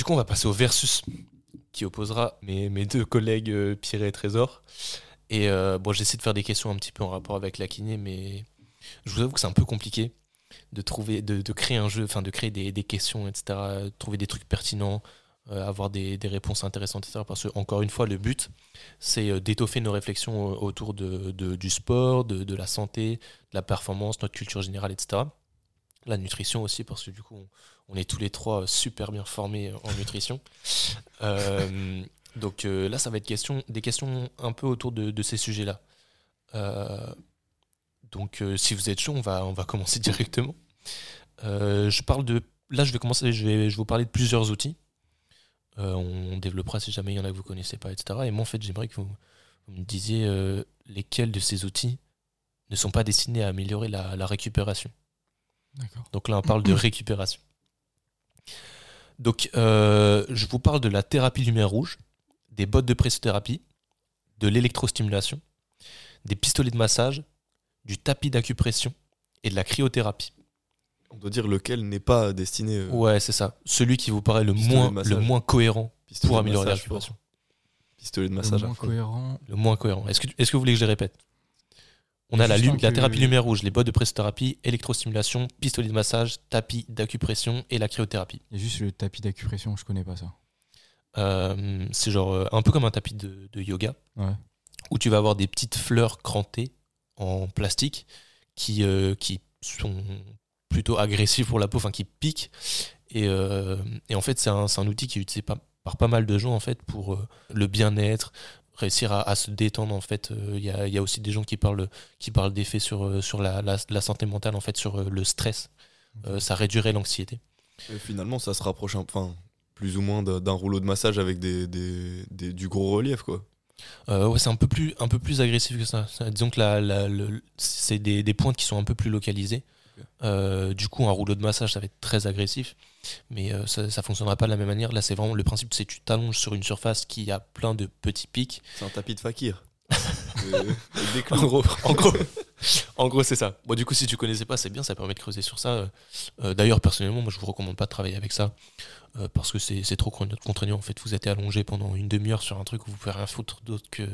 du coup, on va passer au versus qui opposera mes, deux collègues euh, Pierre et Trésor. Et euh, bon, j'essaie de faire des questions un petit peu en rapport avec la kiné, mais je vous avoue que c'est un peu compliqué de trouver, de, créer un jeu, enfin de créer des, questions, etc., trouver des trucs pertinents, euh, avoir des, réponses intéressantes, etc. Parce que, encore une fois, le but, c'est d'étoffer nos réflexions autour du sport, de la santé, de la performance, notre culture générale, etc. La nutrition aussi, parce que du coup, on, on est tous les trois super bien formés en nutrition. Euh, donc euh, là, ça va être question, des questions un peu autour de, de ces sujets-là. Euh, donc euh, si vous êtes chaud, on va, on va commencer directement. Euh, je parle de, là, je vais commencer, je vais, je vais vous parler de plusieurs outils. Euh, on développera si jamais il y en a que vous connaissez pas, etc. Et moi, en fait, j'aimerais que vous, vous me disiez euh, lesquels de ces outils ne sont pas destinés à améliorer la, la récupération. Donc là, on parle de récupération. Donc, euh, je vous parle de la thérapie lumière rouge, des bottes de pressothérapie, de l'électrostimulation, des pistolets de massage, du tapis d'acupression et de la cryothérapie. On doit dire lequel n'est pas destiné. euh, Ouais, c'est ça. Celui qui vous paraît le moins, le cohérent pistolet pour de améliorer la récupération. Pistolet de Le massage moins cohérent. Le moins cohérent. Est-ce que, est-ce que vous voulez que je les répète? On a la, la thérapie lumière rouge, les bottes de pressothérapie, électrostimulation, pistolet de massage, tapis d'acupression et la cryothérapie. Il y a juste le tapis d'acupression, je connais pas ça. Euh, c'est genre euh, un peu comme un tapis de, de yoga Ouais. où tu vas avoir des petites fleurs crantées en plastique qui, euh, qui sont plutôt agressives pour la peau, enfin qui piquent. Et, euh, et en fait, c'est un, c'est un outil qui est utilisé par, par pas mal de gens en fait pour euh, le bien-être, réussir à, à se détendre en fait. Euh, Il y, a, il y a aussi des gens qui parlent, qui parlent d'effets sur, euh, sur la, la- la santé mentale en fait, sur euh, le stress. Ça réduirait l'anxiété. Et finalement, ça se rapproche enfin, plus ou moins d'un rouleau de massage avec des, des- des- du gros relief, quoi. Euh, ouais, c'est un peu plus un peu plus agressif que ça. Disons que la, la- le- c'est des, des pointes qui sont un peu plus localisées. Euh, du coup, un rouleau de massage, ça va être très agressif, mais euh, ça, ça fonctionnera pas de la même manière. Là, c'est vraiment le principe, c'est que tu t'allonges sur une surface qui a plein de petits pics. C'est un tapis de fakir. Euh, En gros, en gros, en gros, c'est ça. Bon, du coup, si tu connaissais pas, c'est bien, ça permet de creuser sur ça. Euh, D'ailleurs, personnellement, moi, je vous recommande pas de travailler avec ça euh, parce que c'est trop contraignant. En fait, vous êtes allongé pendant une demi-heure sur un truc où vous pouvez rien foutre d'autre que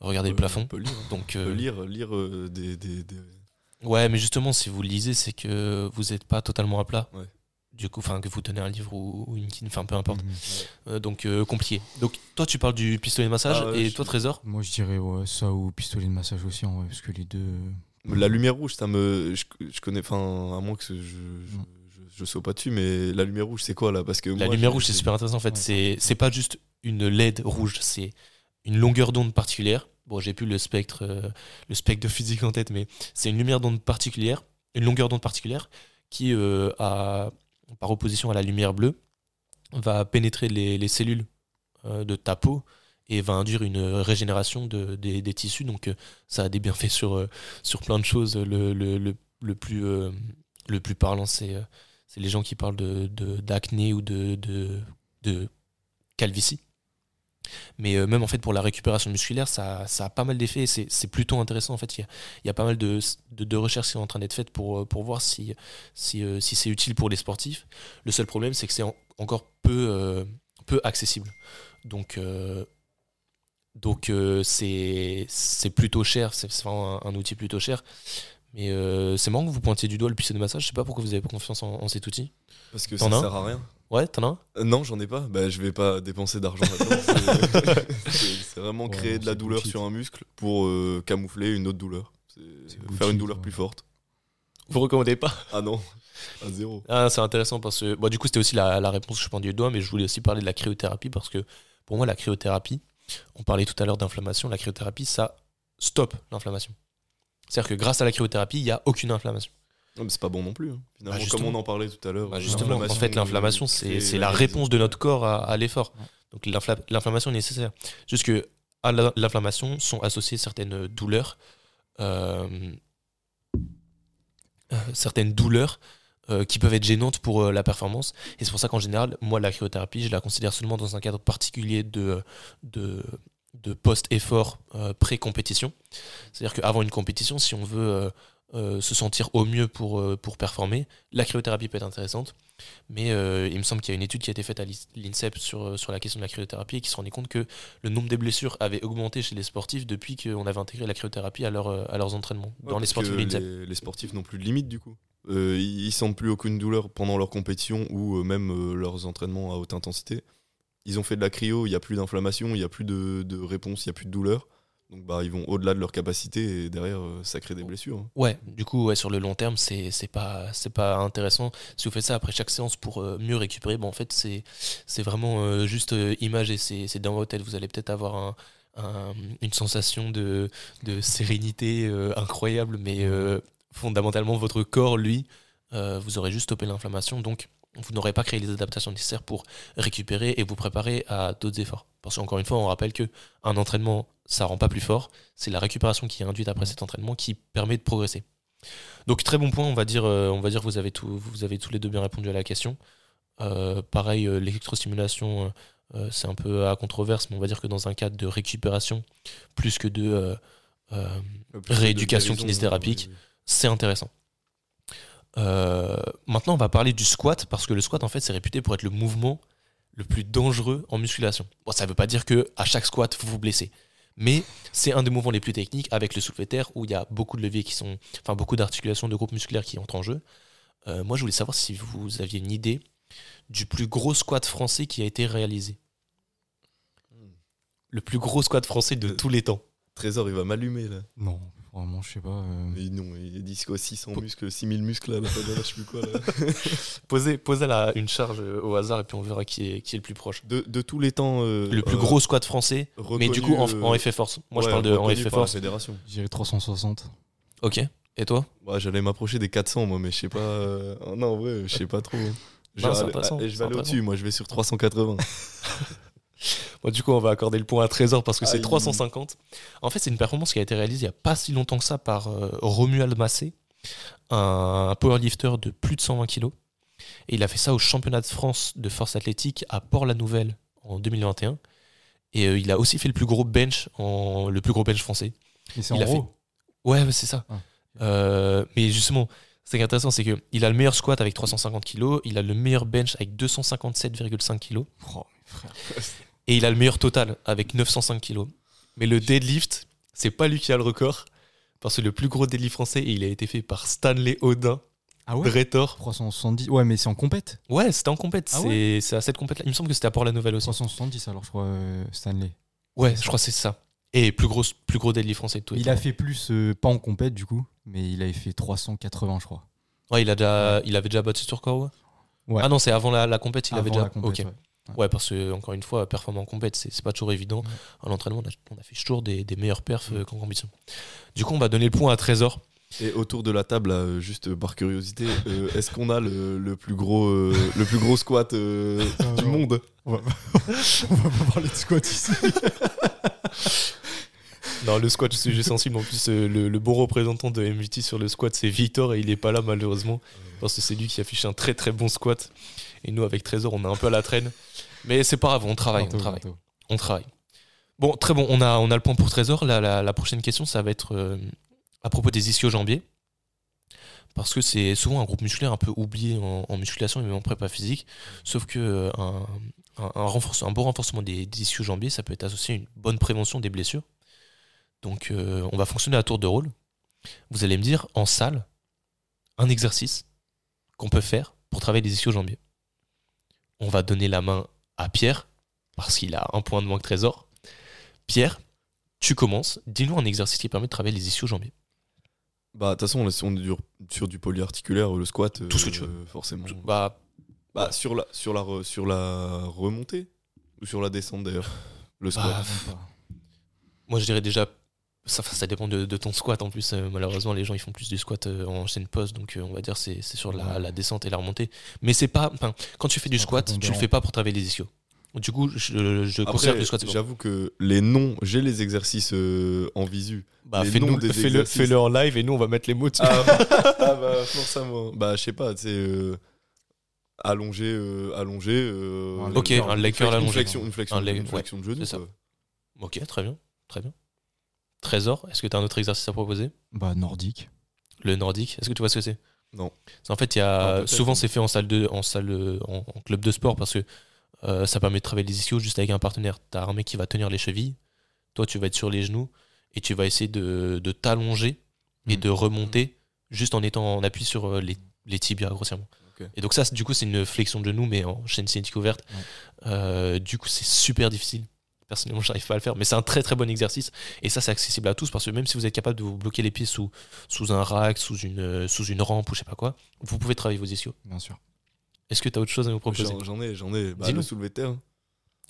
regarder le Euh, plafond. On peut lire. Donc, On euh, peut lire, lire euh, des, des- des- Ouais, mais justement, si vous lisez, c'est que vous n'êtes pas totalement à plat. Ouais. Du coup, enfin, que vous tenez un livre ou, ou une kin, enfin, peu importe. Mhm. Euh, donc, euh, compliqué. Donc, toi, tu parles du pistolet de massage Ah et je- toi, Trésor Moi, je dirais ouais, ça ou pistolet de massage aussi, en vrai, parce que les deux. La lumière rouge, ça me. Je, je connais. Enfin, à moins que je, je, je, je saute pas dessus, mais la lumière rouge, c'est quoi là? Parce que La moi, lumière rouge, c'est super intéressant. En fait, Ouais. c'est c'est pas juste une LED rouge, c'est une longueur d'onde particulière. Bon, j'ai plus le spectre, euh, le spectre de physique en tête, mais c'est une lumière d'onde particulière, une longueur d'onde particulière qui, euh, a, par opposition à la lumière bleue, va pénétrer les, les cellules euh, de ta peau et va induire une régénération de, des, tissus. Donc, euh, ça a des bienfaits sur, euh, sur plein de choses. Le, plus, parlant, c'est les gens qui parlent d'acné ou de, de calvitie. Mais euh, même en fait pour la récupération musculaire, ça, ça a pas mal d'effets et c'est c'est plutôt intéressant. En fait, il y a, il y a pas mal de, de, de recherches qui sont en train d'être faites pour, euh, pour voir si, si, euh, si c'est utile pour les sportifs. Le seul problème, c'est que c'est en- encore peu, euh, peu accessible. Donc, donc c'est c'est plutôt cher, c'est c'est vraiment un, un outil plutôt cher. Mais c'est marrant que vous pointiez du doigt le pistolet de massage. Je sais pas pourquoi vous avez pas confiance en, en cet outil. Parce que T'en ça sert à rien. Ouais, t'en as un Euh, non, j'en ai pas. Bah, je vais pas dépenser d'argent là-dedans. C'est- vraiment Ouais, créer de la douleur bullshit. sur un muscle pour euh, camoufler une autre douleur. C'est C'est faire bullshit, une douleur ouais. plus forte. Vous recommandez pas Ah non, à zéro. Ah, c'est intéressant parce que bon, du coup, c'était aussi la, la réponse que je pendais du doigt, mais je voulais aussi parler de la cryothérapie parce que pour moi, la cryothérapie, on parlait tout à l'heure d'inflammation, la cryothérapie, ça stoppe l'inflammation. C'est-à-dire que grâce à la cryothérapie, il n'y a aucune inflammation. Non, mais c'est pas bon non plus. hein. Finalement, Bah, comme on en parlait tout à l'heure. Bah, justement, en fait, l'inflammation, c'est la réponse de notre corps à, à l'effort. Donc l'infla- l'inflammation est nécessaire. Juste que à la- l'inflammation sont associées certaines douleurs, euh, euh, certaines douleurs euh, qui peuvent être gênantes pour euh, la performance. Et c'est pour ça qu'en général, moi, la cryothérapie, je la considère seulement dans un cadre particulier de, de, de post-effort euh, pré-compétition. C'est-à-dire qu'avant une compétition, si on veut euh, se sentir au mieux pour, euh, pour performer. La cryothérapie peut être intéressante, mais euh, il me semble qu'il y a une étude qui a été faite à l'I- l'INSEP sur, sur la question de la cryothérapie et qui se rendait compte que le nombre des blessures avait augmenté chez les sportifs depuis qu'on avait intégré la cryothérapie à, leur, à leurs entraînements, Ouais, dans les sportifs de l'INSEP. les, les sportifs n'ont plus de limite du coup. Ils, sentent plus aucune douleur pendant leur compétition ou même leurs entraînements à haute intensité. Ils ont fait de la cryo, il n'y a plus d'inflammation, il n'y a plus de, de réponse, il n'y a plus de douleur. Donc bah, ils vont au-delà de leur capacité et derrière euh, ça crée des blessures. hein. Ouais, du coup, ouais, sur le long terme, c'est pas, pas intéressant. Si vous faites ça après chaque séance pour euh, mieux récupérer, bon, en fait, c'est vraiment euh, juste euh, imagé. C'est c'est dans votre tête. Vous allez peut-être avoir un, un- une sensation de, de sérénité euh, incroyable, mais euh, fondamentalement, votre corps, lui, euh, vous aurez juste stoppé l'inflammation. Donc, vous n'aurez pas créé les adaptations nécessaires pour récupérer et vous préparer à d'autres efforts. Parce qu'encore une fois, on rappelle que un entraînement, ça rend pas plus fort. C'est la récupération qui est induite après cet entraînement qui permet de progresser. Donc très bon point, on va dire, euh, on va dire que vous avez, tout, vous avez tous les deux bien répondu à la question. Euh, pareil, euh, l'électrostimulation, euh, c'est un peu à controverse, mais on va dire que dans un cadre de récupération, plus que de... euh, Rééducation euh, c'est intéressant. Euh, maintenant, on va parler du squat parce que le squat, en fait, c'est réputé pour être le mouvement le plus dangereux en musculation. Bon, ça ne veut pas dire que à chaque squat, vous vous blessez, mais c'est un des mouvements les plus techniques avec le soulevé terre où il y a beaucoup de leviers qui sont, enfin beaucoup d'articulations de groupes musculaires qui entrent en jeu. Euh, moi, je voulais savoir si vous aviez une idée du plus gros squat français qui a été réalisé. Le plus gros squat français de Euh, tous les temps. Trésor, il va m'allumer là. Non, vraiment, je sais pas. euh, Mais non, il dit quoi 600 muscles, 6000 muscles là, là, là, je sais plus quoi là. Posez, posez la- une charge euh, au hasard et puis on verra qui est, qui est le plus proche. De, de tous les temps. euh, Le plus euh, gros squat français, mais du coup en, reconnu, en euh, effet force. Moi je ouais, parle de en reconnu effet force. fédération. J'irais 360. Ok. Et toi? Ouais, J'allais m'approcher des 400 moi, mais je sais pas. euh, oh, non, en vrai, je sais pas trop. Je vais aller- et je vais aller au-dessus, moi je vais sur 380. Bon, Du coup on va accorder le point à Trésor parce que c'est Aïe. 350. En fait c'est une performance qui a été réalisée il n'y a pas si longtemps que ça par euh, Romuald Massé, un powerlifter de plus de 120 kg. Et il a fait ça au championnat de France de force athlétique à Port-la-Nouvelle en 2021. Et euh, il a aussi fait le plus gros bench, en, le plus gros bench français. Et c'est en a fait-. Ouais, ouais, c'est ça. Ah. Euh, mais justement, ce qui est intéressant, c'est qu'il a le meilleur squat avec 350 kg, il a le meilleur bench avec 257,5 kg, Oh. et il a le meilleur total avec 905 kg. Mais le deadlift, c'est pas lui qui a le record, parce que le plus gros deadlift français, il a été fait par Stanley Audin, Ah ouais Dretor. 370. Ouais, mais c'est en compète. Ouais, c'était en compète. Ah c'est c'est à cette compète là Il me semble que c'était à Port-la-Nouvelle aussi. 370 alors, je crois, euh, Stanley. Ouais, je crois que c'est ça. Et plus gros, plus gros deadlift français de les Il a fait plus, euh, pas en compète du coup, mais il avait fait 380, je crois. Ouais, il, a déjà, il avait déjà battu ce record, ouais. Ouais. Ah non, c'est avant la, la compète, il avait déjà. la compète, ok. Ouais. Parce que, encore une fois, performer en compète, c'est pas toujours évident. Ouais. À l'entraînement, on a, on a fait toujours des, des meilleurs perfs euh, qu'en compétition. Du coup, on va donner le point à Trésor. Et autour de la table, là, juste par curiosité, euh, est-ce qu'on a le, le plus gros, euh, le plus gros squat euh, du monde? On va, on va pas parler de squat ici. Non, le squat, sujet sensible. En plus, euh, le, le bon représentant de MVT sur le squat, c'est Victor, et il est pas là, malheureusement. Parce que c'est lui qui affiche un très très bon squat. Et nous, avec Trésor, on est un peu à la traîne. Mais c'est pas grave, on travaille, on travaille. On travaille. Bon, très bon, on a, on a le point pour Trésor. La, la, la prochaine question, ça va être euh, à propos des ischio-jambiers. Parce que c'est souvent un groupe musculaire un peu oublié en, en musculation et même en prépa physique. Sauf que euh, un, un, un renforce- un bon renforcement des, des ischio-jambiers, ça peut être associé à une bonne prévention des blessures. Donc, euh, on va fonctionner à tour de rôle. Vous allez me dire, en salle, un exercice qu'on peut faire pour travailler les ischio-jambiers. On va donner la main à Pierre, parce qu'il a un point de moins que Trésor. Pierre, tu commences. Dis-nous un exercice qui permet de travailler les ischio-jambiers. Bah, de toute façon, on est sur du polyarticulaire, le squat, Tout ce que tu veux. euh, forcément. Bah, Bah, sur la, sur, la, re- sur la remontée Ou sur la descente d'ailleurs Le squat Bah, moi, je dirais déjà. Ça, ça dépend de, de ton squat en plus. euh, malheureusement, les gens ils font plus du squat euh, en chaîne post, donc euh, on va dire c'est c'est sur la, Ouais. la descente et la remontée. Mais c'est pas. Quand tu fais du C'est squat, tu le fais pas pour travailler les ischios. Du coup, je, que le squat c'est bon. j'avoue que les noms, j'ai les exercices euh, en visu. Bah, les fais-nous- noms des fais-le exercices. fais-le en live et nous on va mettre les mots dessus. Ah, ah bah, forcément. Bah, je sais pas, tu sais. euh, allongé, euh, allongé. euh, Un Ok, un leg curl une allongé. flexion, une flexion, Un leg- une flexion de genou. c'est ça. quoi. Ok, très bien. Très bien. Trésor, est-ce que tu as un autre exercice à proposer? Bah, nordique. le nordique. Est-ce que tu vois ce que c'est? Non. C'est- En fait, il y a souvent c'est fait en salle de, en salle, en, en club de sport parce que euh, ça permet de travailler les ischios juste avec un partenaire. T'as un mec qui va tenir les chevilles, toi tu vas être sur les genoux et tu vas essayer de, de t'allonger et Mm. de remonter juste en étant en appui sur euh, les, les tibias grossièrement. Et donc ça, c'est- du coup, c'est une flexion de genou mais en chaîne cinétique ouverte. Ouais. Euh, du coup, c'est super difficile. Personnellement, j'arrive pas à le faire, mais c'est un très très bon exercice et ça, c'est accessible à tous parce que même si vous êtes capable de vous bloquer les pieds sous, sous un rack, sous une, euh, sous une rampe ou je sais pas quoi, vous pouvez travailler vos ischios. Bien sûr. Est-ce que tu as autre chose à nous proposer? J'en ai, j'en ai. Bah, le soulevé de terre.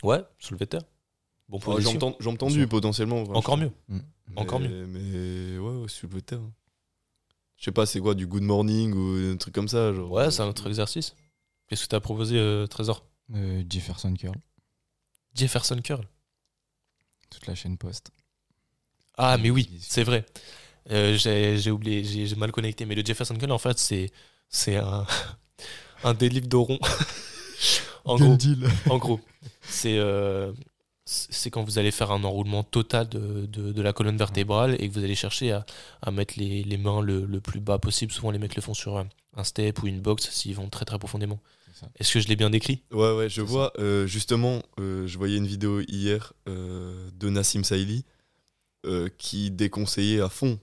Ouais, soulevé de terre. Bon pour jambes, Bien tendues potentiellement. enfin, Encore je- mieux. Mm. Encore mieux. Mais ouais, ouais, soulevé de terre. Je sais pas, c'est quoi, du good morning ou un truc comme ça genre, Ouais, c'est un autre exercice. Qu'est-ce que tu as proposé, euh, Trésor? Euh, Jefferson Curl, Jefferson Curl. Toute la chaîne post. Ah, mais oui, c'est vrai. Euh, j'ai oublié, j'ai mal connecté. Mais le Jefferson Curl, en fait, c'est c'est un, un de rond. en gros, deal. en gros, c'est euh, c'est quand vous allez faire un enroulement total de, de, de la colonne vertébrale et que vous allez chercher à, à mettre les, les mains le, le plus bas possible. Souvent, les mecs le font sur un, un step ou une box s'ils vont très très profondément. Ça. Est-ce que je l'ai bien décrit? Ouais, ouais, je vois. euh, justement, euh, je voyais une vidéo hier euh, de Nassim Saïli euh, qui déconseillait à fond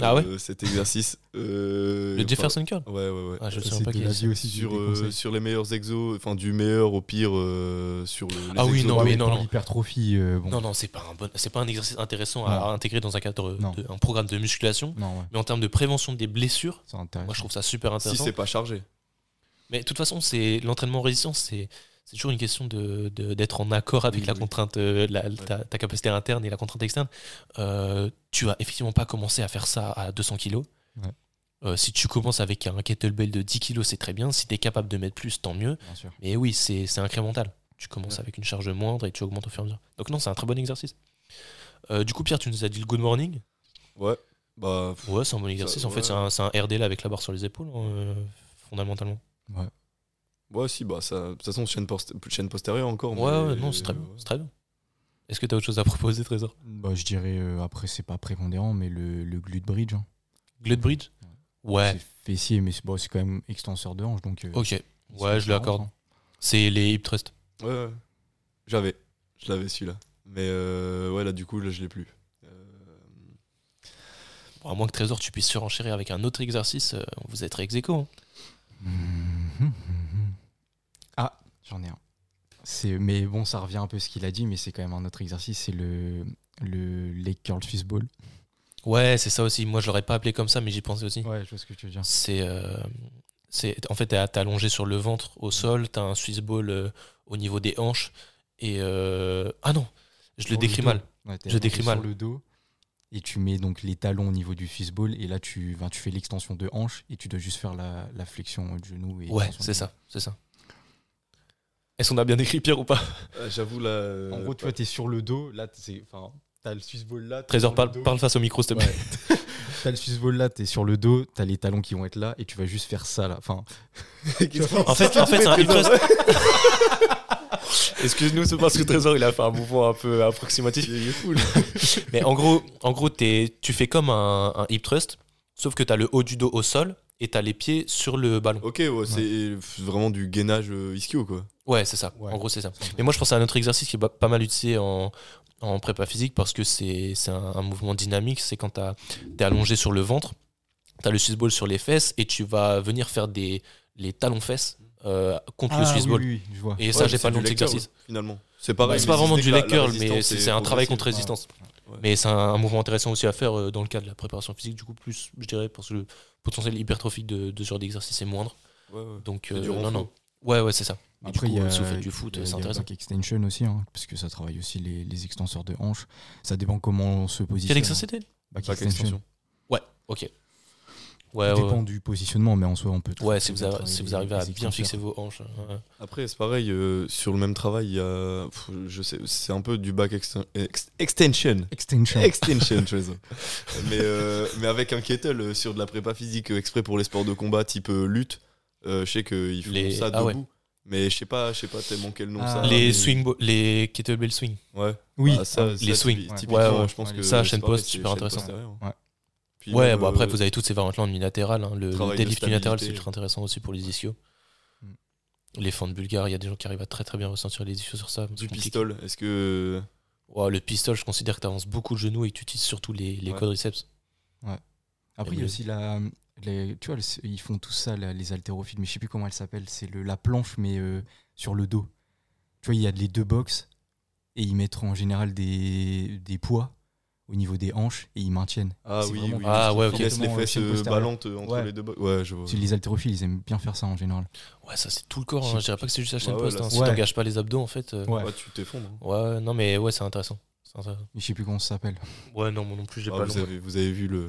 Ah ouais? cet exercice. euh, Le Jefferson Curl? Ouais, ouais, ouais. ah, Je ne Ça, sais même pas c'était qui l'Asie aussi. sur, euh, sur les meilleurs exos, enfin du meilleur au pire euh, sur le. les Ah oui, exos non, mais non, non. L'hypertrophie, euh, bon. Non, non, c'est pas un bon, c'est pas un exercice intéressant à intégrer dans un cadre de un programme de musculation. Non, ouais, Mais en termes de prévention des blessures, moi je trouve ça super Si intéressant. c'est pas chargé. Mais de toute façon, c'est l'entraînement en résistance, c'est c'est toujours une question de de- d'être en accord avec Oui, la oui. contrainte, euh, la- ta, ta capacité interne et la contrainte externe. Euh, tu vas effectivement pas commencer à faire ça à 200 kilos. Ouais. Euh, si tu commences avec un kettlebell de 10 kilos, c'est très bien. Si tu es capable de mettre plus, tant mieux. Mais oui, c'est c'est incrémental. Tu commences Ouais. avec une charge moindre et tu augmentes au fur et à mesure. Donc non, c'est un très bon exercice. Euh, du coup, Pierre, tu nous as dit le good morning. Ouais. Bah. Ouais, c'est un bon exercice. en fait, c'est un, c'est un RD là avec la barre sur les épaules, euh, fondamentalement. Ouais. Ouais, si, bah ça. De toute façon, chaîne, post- chaîne postérieure encore. Ouais, mais- ouais, non, c'est très bien. ouais. C'est très bien. Est-ce que tu as autre chose à proposer, Trésor? Bah, je dirais, euh, après, c'est pas prépondérant, mais le, le glute bridge. hein. Glute bridge? Ouais, C'est fessier, mais c'est bon, c'est quand même extenseur de hanche. Donc, euh, ok. Ouais, je l'accorde. hein. C'est les hip thrust. Ouais, ouais. J'avais. Je l'avais celui-là. Mais euh, ouais, là, du coup, là, je l'ai plus. Euh, Bon, à moins que Trésor, tu puisses surenchérir avec un autre exercice, euh, vous êtes ex aequo, hein. Mhm. J'en ai un. C'est, mais bon, ça revient un peu à ce qu'il a dit, mais c'est quand même un autre exercice. C'est le, le leg curl fist ball. Ouais, c'est ça aussi. Moi, je l'aurais pas appelé comme ça, mais j'y pensais aussi. Ouais, je vois ce que tu veux dire. C'est, euh, c'est, en fait, t'es allongé sur le ventre au sol, t'as un Swiss ball euh, au niveau des hanches. Et euh, ah non, je le Sur décris mal. Ouais, Je décris sur mal. le dos. Et tu mets donc les talons au niveau du fist ball. Et là, tu, ben, tu fais l'extension de hanche. Et tu dois juste faire la, la flexion du genou. Et Ouais, c'est ça, c'est ça. Est-ce qu'on a bien décrit Pierre ou pas? Ah, J'avoue, là. euh, En gros, tu vois, t'es sur le dos. Là, c'est, enfin, t'as le Swiss ball là. Trésor, parle, parle face au micro, s'il te plaît. Ouais. t'as le Swiss ball là, t'es sur le dos, t'as les talons qui vont être là, et tu vas juste faire ça là. Enfin, En fait, en fait c'est un hip thrust. Excuse-nous, c'est parce que Trésor il a fait un mouvement un peu approximatif. Il est fou, là. Mais en gros, en gros t'es- tu fais comme un, un hip thrust, sauf que tu as le haut du dos au sol et tu as les pieds sur le ballon. Ok, ouais, c'est vraiment du gainage euh, ischio, quoi. Ouais, c'est ça. Ouais. En gros, c'est ça. Mais moi, je pense à un autre exercice qui est pas- mal utilisé en, en prépa physique parce que c'est c'est un, un mouvement dynamique. C'est quand tu es allongé sur le ventre, tu as le Swiss ball sur les fesses et tu vas venir faire des, les talons-fesses euh, contre le Ah, Swiss oui, ball. oui, oui, je vois. Et ça, j'ai pas le nom de l'exercice. Finalement. C'est pareil. C'est pas vraiment du leg curl, mais c'est est c'est un travail contre résistance. Ouais. Mais c'est un, un mouvement intéressant aussi à faire euh, dans le cadre de la préparation physique, du coup, plus, je dirais, parce que le potentiel hypertrophique de, de ce genre d'exercice est moindre. Ouais, ouais. Donc, C'est euh, du non, non. Ouais, ouais, c'est ça. Et Après, du il y coup, a, si vous faites du foot, il y a- c'est il y a intéressant. extension aussi, hein, parce que ça travaille aussi les, les extenseurs de hanche. Ça dépend comment on se positionne. Quel exercice c'était Back, Back extension. Ouais, ok. Ça Ouais, ouais, dépend ouais. du positionnement, mais en soi, on peut. Ouais, si vous, à a- travailler si vous les- arrivez à les bien fixer vos hanches. ouais. Après, c'est pareil, euh, sur le même travail, il y a. pff, Je sais, c'est un peu du back exten- ex- extension. Extension. Extension, je sais. mais, euh, mais avec un kettle euh, sur de la prépa physique exprès pour les sports de combat type lutte, euh, je sais qu'ils font Les- ça ah ouais. debout. Mais je sais pas, je sais pas tellement quel nom Ah, ça. les mais- swing, les kettlebell swing. Ouais. Oui, Ah, ça, ah, ça, les swings. typi- Ouais. typiquement, Ouais, ouais. je pense Ouais, que ça, chaîne post, super intéressant. postérieure. Puis Ouais, même, bon après euh, vous avez toutes ces variantes-là en unilatéral. hein. Le, le travail de deadlift unilatéral c'est ultra intéressant aussi pour les ischios. Mm. Les fentes bulgares, il y a des gens qui arrivent à très très bien ressentir les ischios sur ça. du pistol, est-ce que. Ouais, le pistol, je considère que tu avances beaucoup le genou et que tu utilises surtout les, les Ouais. quadriceps. Après, il y a aussi la. les- tu vois, ils font tout ça, là, les haltérophiles, mais je sais plus comment elle s'appelle. C'est le- la planche, mais euh, sur le dos. Tu vois, il y a les deux box et ils mettent en général des, des poids au niveau des hanches et ils maintiennent. Ah oui. Ah, ouais, ils ok. laissent les fesses euh, postérieure. ballantes euh, entre Ouais. les deux. Ouais, je vois. Les haltérophiles, ils aiment bien faire ça en général. Ouais, ça c'est tout le corps. hein. Je dirais pas que c'est juste la chaîne Ouais, ouais, post. là, hein. Si t'engages pas les abdos, en fait. euh, Ouais. Ouais, tu t'effondres. hein. Ouais, non, mais ouais, c'est intéressant. C'est intéressant. Je sais plus comment ça s'appelle. Ouais, non, moi non plus, j'ai Ah, pas vous, le avez, vous avez vu le.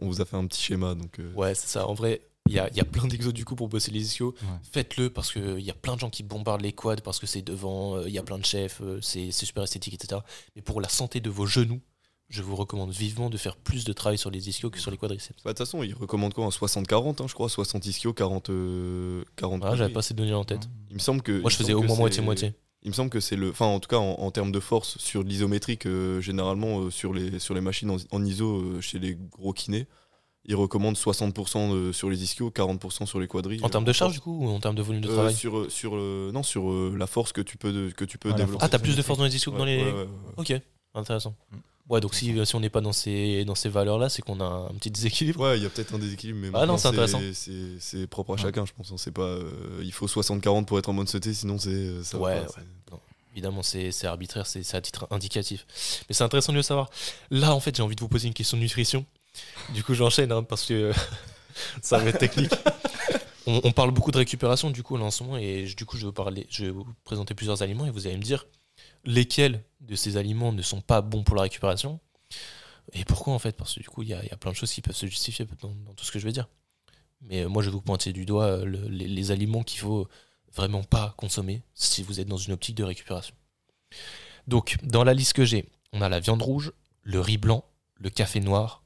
On, vous a fait un petit schéma donc. euh, Ouais, c'est ça. En vrai, il y a, il y a plein d'exos du coup pour bosser les ischios. Ouais. Faites-le parce qu'il y a plein de gens qui bombardent les quads parce que c'est devant, euh, il y a plein de chefs, euh, c'est c'est super esthétique, etc. Mais pour la santé de vos genoux, je vous recommande vivement de faire plus de travail sur les ischios que sur les quadriceps. Bah, de toute façon, ils recommandent quoi Un 60-40, hein, je crois 60 ischio, 40. euh, 40 Ah, j'avais pas ces données en tête. Il me semble que. Moi, je faisais au moins moitié-moitié. Il me semble que c'est le. Enfin, en tout cas, en, en termes de force, sur l'isométrique, euh, généralement, euh, sur, les, sur les machines en, en ISO, euh, chez les gros kinés, ils recommandent 60% de- sur les ischios, 40% sur les quadris. En termes de charge, du coup, ou en termes de volume de Euh, travail sur, euh, sur, euh, non, sur euh, la force que tu peux, de- que tu peux Ah, développer. Ah, t'as plus de force dans les ischios que dans Ouais, les. ouais, ouais, ouais. Ok, intéressant. Mm. Ouais, donc si, si on n'est pas dans ces, dans ces valeurs-là, c'est qu'on a un petit déséquilibre. Ouais, il y a peut-être un déséquilibre, mais Ah non, c'est intéressant. c'est- propre à Ouais. chacun, je pense. C'est pas, euh, il faut 60-40 pour être en bonne sauté, sinon c'est ça. va Ouais, pas, ouais. c'est- Évidemment, c'est arbitraire, c'est à titre indicatif. Mais c'est intéressant de le savoir. Là, en fait, j'ai envie de vous poser une question de nutrition. Du coup, j'enchaîne hein, parce que ça va être technique. On, on parle beaucoup de récupération du coup là en ce moment et du coup je vais, parler, je vais vous présenter plusieurs aliments et vous allez me dire lesquels de ces aliments ne sont pas bons pour la récupération et pourquoi en fait? Parce que du coup il y a, il y a plein de choses qui peuvent se justifier dans, dans tout ce que je vais dire. Mais euh, moi je vais vous pointer du doigt euh, le- les, les aliments qu'il faut vraiment pas consommer si vous êtes dans une optique de récupération. Donc dans la liste que j'ai, on a la viande rouge, le riz blanc, le café noir,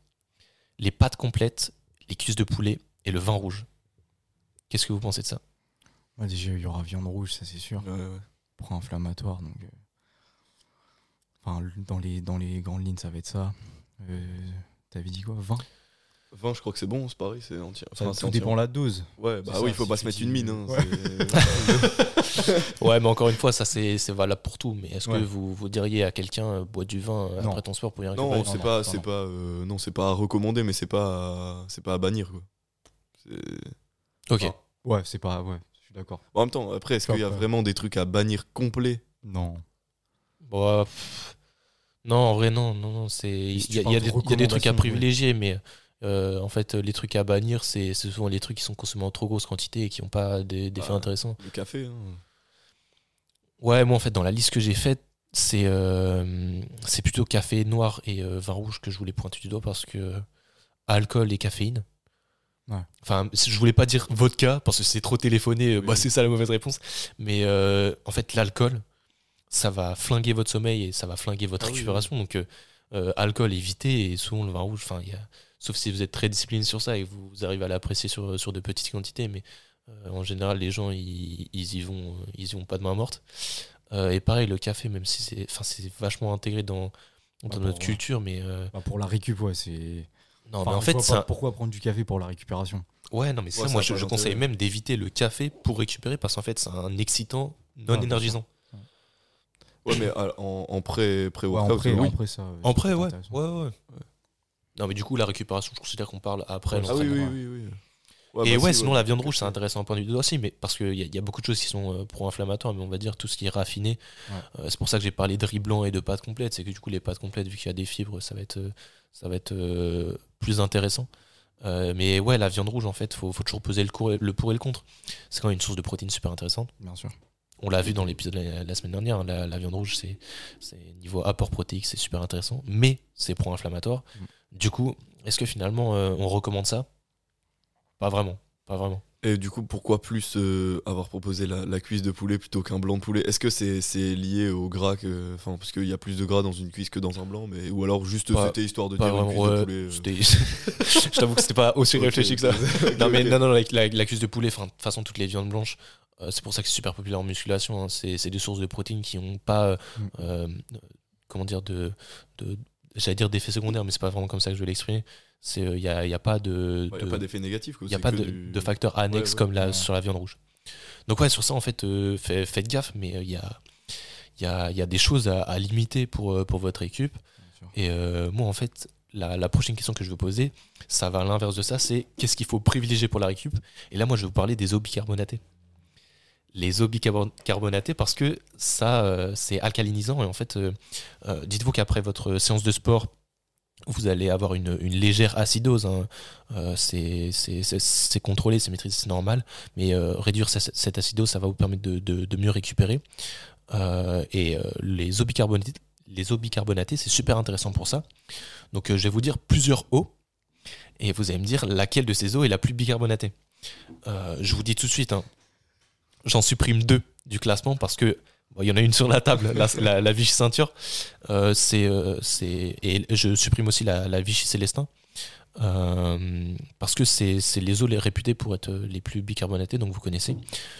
les pâtes complètes, les cuisses de poulet et le vin rouge. Qu'est-ce que vous pensez de ça? Ouais, déjà, il y aura viande rouge, ça c'est sûr. Ouais, ouais. Pro-inflammatoire. Donc, euh, enfin, dans les, dans les grandes lignes, ça va être ça. Euh, T'avais dit quoi 20 20, je crois que c'est bon, c'est pareil, c'est entier. Ça, Enfin, Tout dépend la dose. Ouais, bah oui, il faut pas se mettre une mine. hein, Ouais. mais encore une fois, ça c'est c'est valable pour tout. Mais est-ce Ouais. que vous, vous diriez à quelqu'un euh, bois du vin euh, Non. après ton sport pour y récupérer? non, c'est pas, non, c'est pas, euh, non, c'est pas à recommander, mais c'est pas, c'est pas à bannir. Quoi. Ok. Ouais, c'est pas. Ouais, je suis d'accord. En même temps, après, est-ce qu'il y a vraiment des trucs à bannir complets? Non. Bon, euh, pff, non, en vrai, non. non, non c'est il Si y, a- y des- de il y a des trucs à ouais. privilégier, mais euh, en fait, les trucs à bannir, c'est c'est souvent les trucs qui sont consommés en trop grosse quantité et qui n'ont pas des- d'effets Ah. intéressants. Le café, hein. Ouais, moi en fait, dans la liste que j'ai faite, c'est euh, c'est plutôt café noir et euh, vin rouge que je voulais pointer du doigt parce que alcool et caféine. Ouais. Enfin, je voulais pas dire vodka parce que c'est trop téléphoné, euh, Oui. bah, c'est ça la mauvaise réponse. Mais en fait, l'alcool, ça va flinguer votre sommeil et ça va flinguer votre Ah oui, récupération. Donc, euh, euh, alcool, évitez et souvent le vin rouge, enfin, il y a- sauf si vous êtes très discipliné sur ça et que vous, vous arrivez à l'apprécier sur, sur de petites quantités. Mais euh, en général, les gens, ils, ils y vont, ils y vont pas de main morte. Euh, et pareil, le café, même si c'est, enfin, c'est vachement intégré dans, dans Ah, notre bon, culture, mais euh, Bah, pour la récup, ouais, c'est. non, Enfin, mais en fait, un- pourquoi prendre du café pour la récupération? Ouais, non, mais ça, Ouais, ça moi, a je, conseille même d'éviter le café pour récupérer parce qu'en fait, c'est un excitant non bien énergisant. Ouais, mais en, en pré, pré Ouais, en pré, oui. en pré, ça. En ouais. ouais, ouais. Non, mais du coup, la récupération, je considère qu'on parle après Ah oui, oui, oui, oui. et bah ouais, si, sinon la viande rouge, c'est intéressant à point de vue aussi, mais parce qu'il y, a- il y a beaucoup de choses qui sont euh, pro-inflammatoires, mais on va dire tout ce qui est raffiné. Ouais. Euh, c'est pour ça que j'ai parlé de riz blanc et de pâtes complètes. C'est que du coup, les pâtes complètes, vu qu'il y a des fibres, ça va être, euh, ça va être euh, plus intéressant. Euh, mais ouais, la viande rouge, en fait, faut, faut toujours peser le, cour- le pour et le contre. C'est quand même une source de protéines super intéressante. Bien sûr. On l'a vu dans l'épisode de la, la semaine dernière, la, la viande rouge, c'est niveau apport protéique, c'est super intéressant, mais c'est pro-inflammatoire. Mm. Du coup, est-ce que finalement euh, on recommande ça? Pas vraiment, pas vraiment. Et du coup, pourquoi plus euh, avoir proposé la, la cuisse de poulet plutôt qu'un blanc de poulet? Est-ce que c'est lié au gras que, Enfin, parce qu'il y a plus de gras dans une cuisse que dans un blanc, mais ou alors juste c'était histoire de dire une vraiment. cuisse ouais, de poulet. euh, Je t'avoue que c'était pas aussi réfléchi que ça. non mais non non la, la- la cuisse de poulet de toute façon toutes les viandes blanches c'est pour ça que c'est super populaire en musculation hein. c'est c'est des sources de protéines qui ont pas euh, Mm. euh, comment dire de, de j'allais dire d'effets secondaires mais c'est pas vraiment comme ça que je vais l'exprimer Il n'y a, y a pas de. Il n'y a pas d'effet négatif. Il n'y a pas de, de facteurs annexes comme la, sur la viande rouge. Donc, ouais, sur ça, en fait, faites gaffe, mais il y a, y, a, y, a, des choses à, à limiter pour, pour votre récup. Et moi, en fait, la, prochaine question que je veux poser, ça va à l'inverse de ça, c'est qu'est-ce qu'il faut privilégier pour la récup? Et là, moi, je vais vous parler des eaux bicarbonatées. Les eaux bicarbonatées parce que ça, euh, c'est alcalinisant. Et en fait, euh, euh, dites-vous qu'après votre séance de sport, vous allez avoir une, légère acidose. Hein. c'est contrôlé, c'est maîtrisé, c'est normal. Mais réduire cette, acidose, ça va vous permettre de, de mieux récupérer. et les eaux bicarbonatées, les c'est super intéressant pour ça. Donc je vais vous dire plusieurs eaux et vous allez me dire laquelle de ces eaux est la plus bicarbonatée. Je vous dis tout de suite, hein, j'en supprime deux du classement parce que il y en a une sur la table, la, Vichy ceinture. Euh, c'est, et je supprime aussi la, Vichy célestin. parce que c'est, les eaux les réputées pour être les plus bicarbonatées, donc vous connaissez.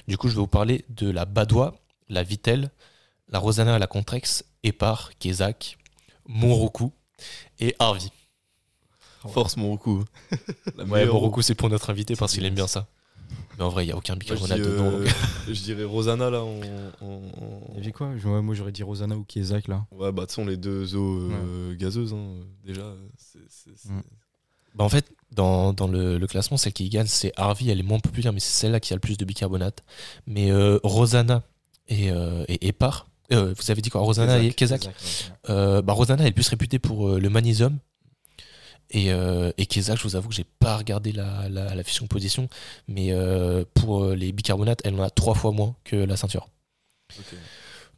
Du coup, je vais vous parler de la Badois, la Vitelle, la Rosanna à la Contrex, Épar, Kézac, Montroku et Harvey. Force Montroku. ouais, c'est pour notre invité parce qu'il aime bien ça. Mais en vrai, il n'y a aucun bicarbonate dedans. Euh, je dirais Rosanna là. En, Il y quoi? Moi j'aurais dit Rosanna ou Kézac là. Ouais, bah, de sont les deux eaux euh, gazeuses hein, déjà. Mm. Bah, en fait, dans, dans le, classement, celle qui gagne, c'est Harvey. Elle est moins populaire, mais c'est celle-là qui a le plus de bicarbonate. Mais euh, Rosanna et, et Épar, euh, vous avez dit quoi? Rosanna et Kezak, euh, bah, Rosanna est le plus réputée pour euh, le magnésium. Et, et Kezak, je vous avoue que j'ai pas regardé la, la, la fiche composition, mais pour les bicarbonates, elle en a trois fois moins que la ceinture.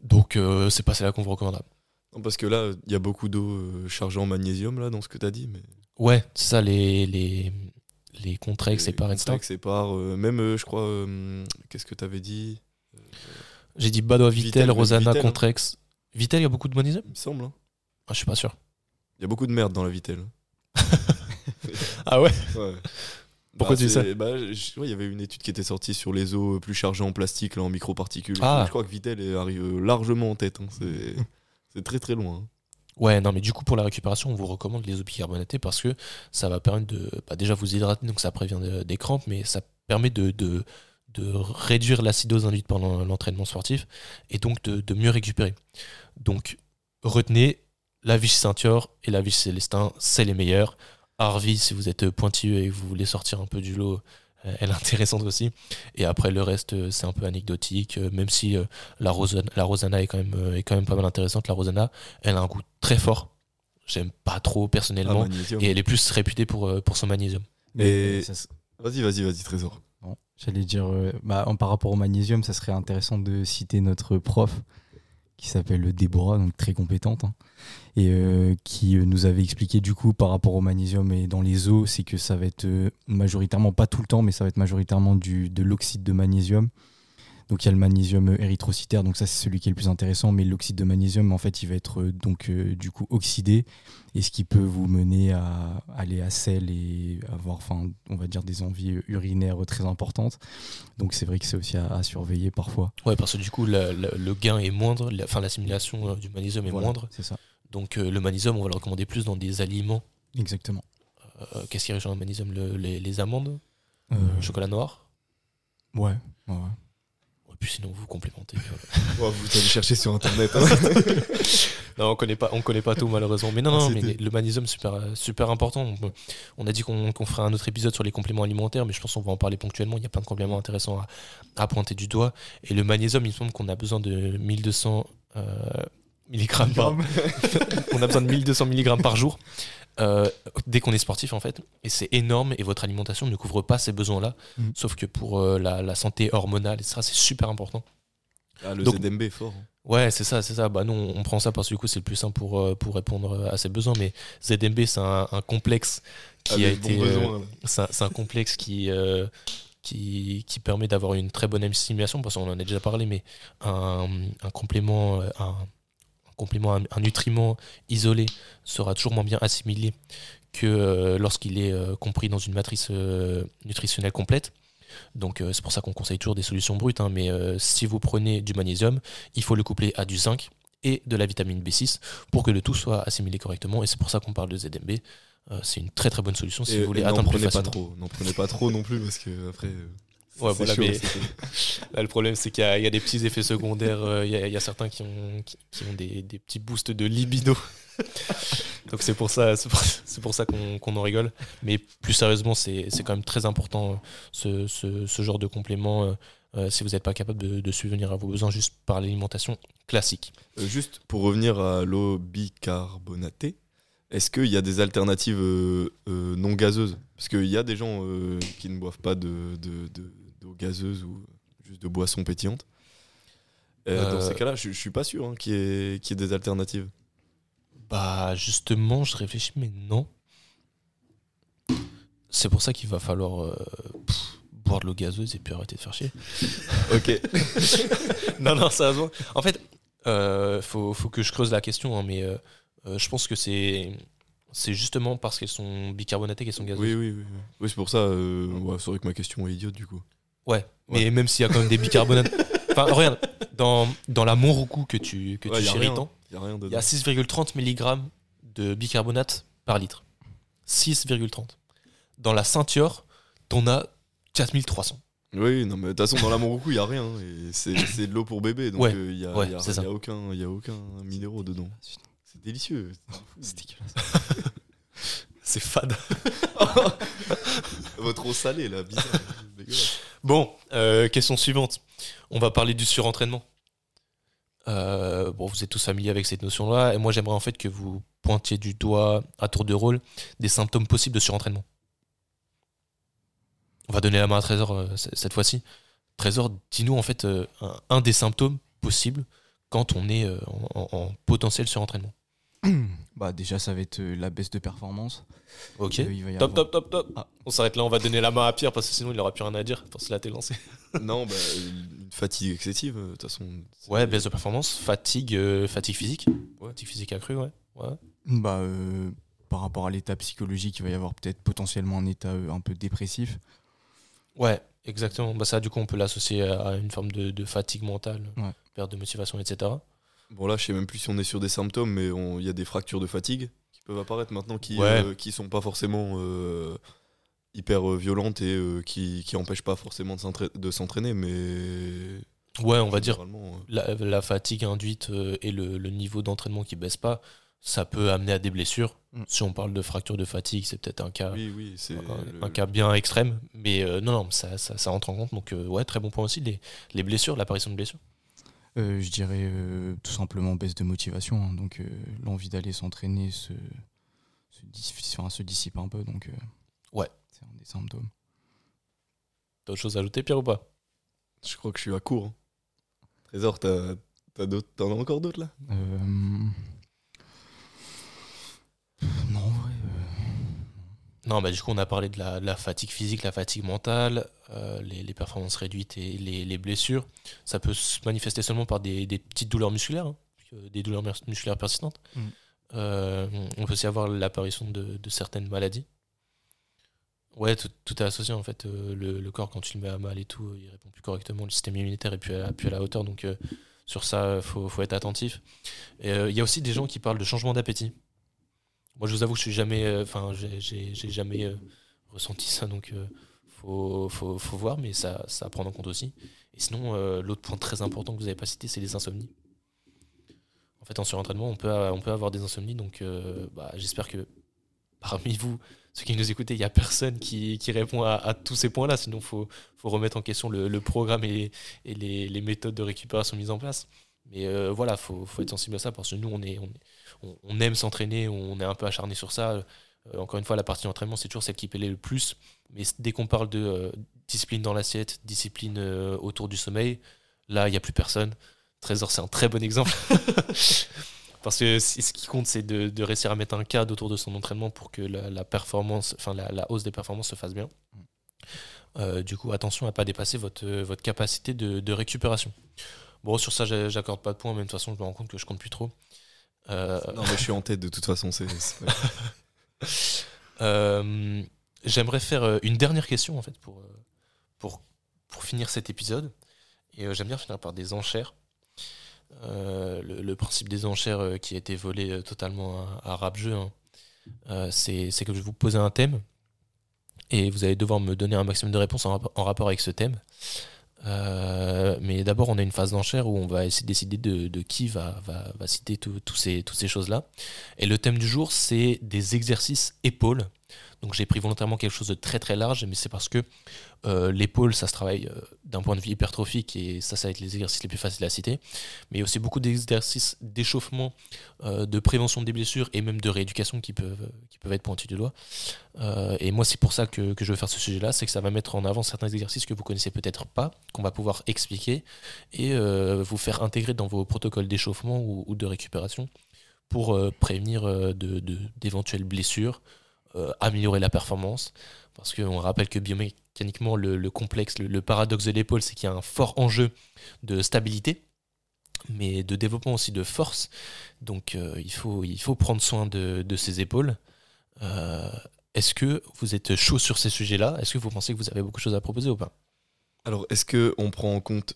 Donc c'est pas celle-là qu'on vous recommande. Non, parce que là, il y a beaucoup d'eau chargée en magnésium là dans ce que tu as dit. Mais... Ouais, c'est ça, les, les, les Contrex, et par Contrex, par même, je crois, qu'est-ce que tu avais dit j'ai dit Badois Vitel, Rosanna, Contrex. Vitel, il y a beaucoup de magnésium? Il me semble. Hein. Ah, je suis pas sûr. Il y a beaucoup de merde dans la Vitel. Ah ouais Ouais. Pourquoi bah, tu dis ça bah, Il y avait une étude qui était sortie sur les eaux plus chargées en plastique, là, en microparticules. Ah. Je crois que Vitel arrive largement en tête. Hein. C'est très très loin. Hein. Ouais, non, mais du coup, pour la récupération, on vous recommande les eaux bicarbonatées parce que ça va permettre de bah, déjà vous hydrater, donc ça prévient des crampes, mais ça permet de, de, de réduire l'acidose induite pendant l'entraînement sportif et donc de, mieux récupérer. Donc retenez la Vichy ceinture et la Vichy célestin, c'est les meilleurs. Harvey, si vous êtes pointilleux et que vous voulez sortir un peu du lot, euh, elle est intéressante aussi. Et après, le reste, euh, c'est un peu anecdotique, euh, même si la, Rosana, la Rosana est quand, même, est quand même pas mal intéressante. La Rosana, elle a un goût très fort. J'aime pas trop personnellement. Ah, et elle est plus réputée pour, pour son magnésium. Mais vas-y, vas-y, vas-y, Trésor. J'allais dire, bah, par rapport au magnésium, ça serait intéressant de citer notre prof qui s'appelle Déborah, donc très compétente, hein, et euh, qui euh, nous avait expliqué du coup par rapport au magnésium et dans les eaux, c'est que ça va être majoritairement, pas tout le temps, mais ça va être majoritairement du, de l'oxyde de magnésium donc il y a le magnésium érythrocytaire, donc ça c'est celui qui est le plus intéressant, mais l'oxyde de magnésium en fait il va être euh, donc euh, du coup oxydé, et ce qui peut vous mener à aller à sel et avoir, enfin on va dire des envies urinaires très importantes. Donc c'est vrai que c'est aussi à, surveiller parfois. Ouais, parce que du coup le gain est moindre, enfin l'assimilation euh, du magnésium est moindre. C'est ça. Donc le magnésium on va le recommander plus dans des aliments. Exactement. Qu'est-ce qui est riche en magnésium? Les, amandes, le chocolat noir? Ouais, ouais puis sinon vous complémentez. vous allez chercher sur internet. Hein. non, on connaît pas, on connaît pas tout malheureusement. Mais non, non, ah, mais le magnésium super, super important. On a dit qu'on ferait un autre épisode sur les compléments alimentaires, mais je pense qu'on va en parler ponctuellement. Il y a plein de compléments intéressants à, pointer du doigt. Et le magnésium, il me semble qu'on a besoin de 1200 euh, milligrammes par. on a besoin de 1200 milligrammes par jour. Euh, dès qu'on est sportif en fait. Et c'est énorme et votre alimentation ne couvre pas ces besoins-là. Mm. Sauf que pour euh, la, santé hormonale, etc., c'est super important. Ah, le ZMB est fort. Hein. Ouais, c'est ça, c'est ça. Bah, nous, on prend ça parce que du coup, c'est le plus simple pour, euh, pour répondre à ces besoins. Mais ZMB, c'est un, complexe qui ah, a été. c'est un, complexe qui. Qui, qui, permet d'avoir une très bonne assimilation, parce qu'on en a déjà parlé, mais un, un complément, un, complément, un, nutriment isolé sera toujours moins bien assimilé que euh, lorsqu'il est euh, compris dans une matrice euh, nutritionnelle complète. Donc c'est pour ça qu'on conseille toujours des solutions brutes. Hein, mais si vous prenez du magnésium, il faut le coupler à du zinc et de la vitamine B6 pour que le tout soit assimilé correctement. Et c'est pour ça qu'on parle de ZMB. c'est une très très bonne solution si Et- vous voulez atteindre plus pas facilement. trop, n'en prenez pas trop non plus parce que après. Ouais, voilà, chaud, mais-. Là, le problème, c'est qu'il y, a- il y a des petits effets secondaires. euh, Il y, a- il y a certains qui ont, qui, qui ont des, des petits boosts de libido. Donc c'est pour ça, c'est pour, ça qu'on qu'on en rigole. Mais plus sérieusement, c'est quand même très important euh, ce, ce- ce genre de complément. euh, si vous n'êtes pas capable de, de subvenir à vos besoins juste par l'alimentation classique. Euh, juste pour revenir à l'eau bicarbonatée, est-ce qu'il y a des alternatives euh, non gazeuses? Parce qu'il y a des gens qui ne boivent pas de, de- de- d'eau gazeuse ou juste de boissons pétillantes. Euh, Dans Euh, ces cas-là, je, je suis pas sûr hein, qu'il y, ait- qu'il y ait des alternatives. Bah justement, je réfléchis, mais non. C'est pour ça qu'il va falloir euh, pff, boire de l'eau gazeuse et puis arrêter de faire chier. Ok. non, non, sérieusement. En fait, euh, faut, faut que je creuse la question, hein, mais euh, euh, je pense que c'est c'est justement parce qu'elles sont bicarbonatées qu'elles sont gazeuses. oui, oui, oui. oui. Oui, c'est pour ça. euh, ouais, c'est vrai que ma question est idiote du coup. Ouais, mais même s'il y a quand même des bicarbonates. enfin, regarde, dans, dans la Monroucou que tu, que tu chéris tant, Il a y a 6,30 mg de bicarbonate par litre. 6,30. Dans la Ceinture, t'en as 4300. Oui, non, mais de toute façon, dans la Monroucou, il n'y a rien. Et c'est, de l'eau pour bébé. Donc, Ouais, il n'y a, ouais, y a- a aucun minéraux dedans. C'est délicieux. C'est dégueulasse. C'est fade. Votre eau salée, là, bizarre. Bon, euh, question suivante. On va parler du surentraînement. Euh, bon, vous êtes tous familiers avec cette notion-là, et moi j'aimerais en fait que vous pointiez du doigt à tour de rôle des symptômes possibles de surentraînement. On va donner la main à Trésor euh, cette fois-ci. Trésor, dis-nous en fait un, un des symptômes possibles quand on est en, en- en potentiel surentraînement. Bah déjà ça va être euh, la baisse de performance. Ok. Euh, il va y Top, avoir- top, top, top. Ah. On s'arrête là, on va donner la main à Pierre parce que sinon il n'aura plus rien à dire pour se la lancé. non, bah, une fatigue excessive, euh, de toute façon. Ouais, baisse de performance, fatigue, euh, fatigue physique. Ouais. Fatigue physique accrue, ouais. ouais. Bah euh, par rapport à l'état psychologique, il va y avoir peut-être potentiellement un état euh, un peu dépressif. Ouais, exactement. Bah, ça, du coup, on peut l'associer à une forme de, de fatigue mentale, Ouais. perte de motivation, etc. Bon, là, je sais même plus si on est sur des symptômes, mais il y a des fractures de fatigue qui peuvent apparaître maintenant qui, Ouais. euh, qui sont pas forcément euh, hyper euh, violentes et euh, qui, qui empêchent pas forcément de s'entra- de s'entraîner, mais. Ouais, on va dire euh, la, la fatigue induite euh, et le, le niveau d'entraînement qui baisse pas, ça peut amener à des blessures. Mm. Si on parle de fracture de fatigue, c'est peut-être un cas, Oui, oui, c'est. un, le- un cas bien extrême. Mais euh, non, non, ça, ça, ça rentre en compte. Donc, euh, ouais, très bon point aussi, les, les blessures, l'apparition de blessures. Euh, je dirais euh, tout simplement baisse de motivation. hein. donc euh, l'envie d'aller s'entraîner se, se, dis- enfin, se dissipe un peu. Donc euh, Ouais. c'est un des symptômes. T'as autre chose à ajouter, Pierre, ou pas? Je crois que je suis à court. hein. Trésor, t'as, t'as d'autres, t'en as encore d'autres là? Euh, Non, Non, bah, du coup, on a parlé de la, de la fatigue physique, la fatigue mentale, euh, les, les performances réduites et les, les blessures. Ça peut se manifester seulement par des, des petites douleurs musculaires, hein, des douleurs mus- musculaires persistantes. Mm. Euh, on peut aussi avoir l'apparition de, de certaines maladies. Ouais, tout, tout est associé en fait. Euh, le, le corps, quand tu le mets à mal et tout, il répond plus correctement. Le système immunitaire est plus à, plus à la hauteur. Donc, sur ça, il faut, faut être attentif. Il y a aussi des gens qui parlent de changement d'appétit. Moi, je vous avoue que je suis jamais, euh, enfin, j'ai- jamais euh, ressenti ça, donc euh, faut, faut, faut voir, mais ça, ça à en compte aussi. Et sinon, l'autre point très important que vous n'avez pas cité, c'est les insomnies. En fait, en surentraînement, on peut, on peut avoir des insomnies, donc bah, j'espère que parmi vous, ceux qui nous écoutez, il n'y a personne qui, qui répond à, tous ces points-là, sinon il faut, faut remettre en question le, programme et, et les, méthodes de récupération mises en place. Mais voilà, il faut, faut être sensible à ça, parce que nous, on, est- on, on aime s'entraîner, on est un peu acharné sur ça. Euh, encore une fois, la partie entraînement, c'est toujours celle qui paie le plus. Mais dès qu'on parle de euh, discipline dans l'assiette, discipline euh, autour du sommeil, là, il n'y a plus personne. Trésor, c'est un très bon exemple. Parce que ce qui compte, c'est de, de réussir à mettre un cadre autour de son entraînement pour que la, la performance, enfin la, la hausse des performances se fasse bien. Euh, du coup, attention à ne pas dépasser votre, votre capacité de, de récupération. Bon, sur ça, j'accorde pas de points, mais de toute façon, je me rends compte que je compte plus trop. Euh, Non, mais je suis en tête de toute façon. C'est, Euh, J'aimerais faire euh, une dernière question en fait pour, pour, pour finir cet épisode. Et j'aime bien finir par des enchères. Euh, le, le principe des enchères qui a été volé totalement à, à Rap Jeu. hein. c'est que je vais vous poser un thème et vous allez devoir me donner un maximum de réponses en rapport avec ce thème. Euh, mais d'abord, on a une phase d'enchère où on va essayer de décider de, qui va, citer toutes ces choses-là. Et le thème du jour, c'est des exercices épaules. Donc j'ai pris volontairement quelque chose de très très large, mais c'est parce que euh, l'épaule, ça se travaille euh, d'un point de vue hypertrophique, et ça, ça va être les exercices les plus faciles à citer. Mais il y a aussi beaucoup d'exercices d'échauffement, euh, de prévention des blessures et même de rééducation qui peuvent, qui peuvent être pointus du doigt. Et moi, c'est pour ça que, que je veux faire ce sujet-là, c'est que ça va mettre en avant certains exercices que vous connaissez peut-être pas, qu'on va pouvoir expliquer et vous faire intégrer dans vos protocoles d'échauffement ou, de récupération pour prévenir euh, de- d'éventuelles blessures, euh, améliorer la performance. Parce qu'on rappelle que biomécaniquement, le, le complexe, le, paradoxe de l'épaule, c'est qu'il y a un fort enjeu de stabilité, mais de développement aussi de force. Donc euh, il, faut, il faut prendre soin de, de ses épaules. Euh, Est-ce que vous êtes chaud sur ces sujets-là? Est-ce que vous pensez que vous avez beaucoup de choses à proposer ou pas? Alors, est-ce que on prend en compte